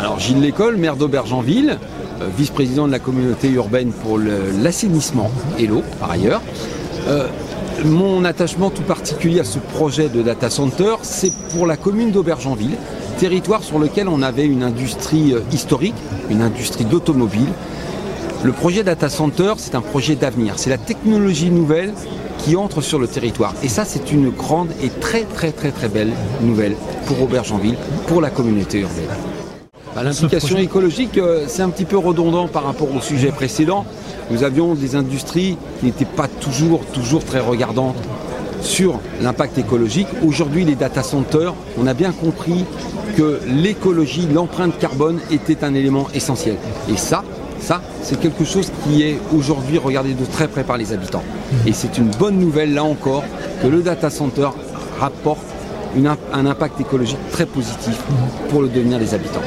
Alors Gilles Lécole, maire d'Aubergenville, euh, vice-président de la communauté urbaine pour l'assainissement et l'eau par ailleurs. Euh, mon attachement tout particulier à ce projet de data center, c'est pour la commune d'Aubergenville, territoire sur lequel on avait une industrie euh, historique, une industrie d'automobile. Le projet data center, c'est un projet d'avenir, c'est la technologie nouvelle qui entre sur le territoire. Et ça, c'est une grande et très très très très belle nouvelle pour Aubergenville, pour la communauté urbaine. Bah, l'implication écologique, euh, c'est un petit peu redondant par rapport au sujet précédent. Nous avions des industries qui n'étaient pas toujours, toujours très regardantes sur l'impact écologique. Aujourd'hui, les data centers, on a bien compris que l'écologie, l'empreinte carbone était un élément essentiel. Et ça, ça, c'est quelque chose qui est aujourd'hui regardé de très près par les habitants. Et c'est une bonne nouvelle, là encore, que le data center rapporte un impact écologique très positif pour le devenir des habitants.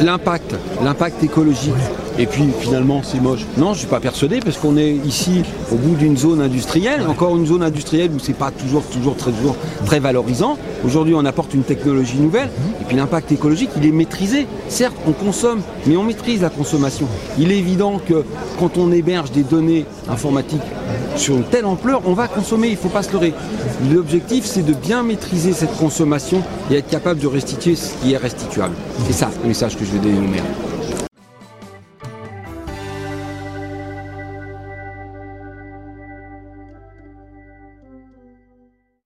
L'impact, l'impact écologique, et puis finalement c'est moche. Non, je ne suis pas persuadé parce qu'on est ici au bout d'une zone industrielle, encore une zone industrielle où c'est pas toujours, toujours, très, toujours très valorisant. Aujourd'hui on apporte une technologie nouvelle, et puis l'impact écologique il est maîtrisé. Certes on consomme, mais on maîtrise la consommation. Il est évident que quand on héberge des données informatiques sur une telle ampleur, on va consommer, il ne faut pas se leurrer. L'objectif, c'est de bien maîtriser cette consommation et être capable de restituer ce qui est restituable. C'est ça le message que je veux donner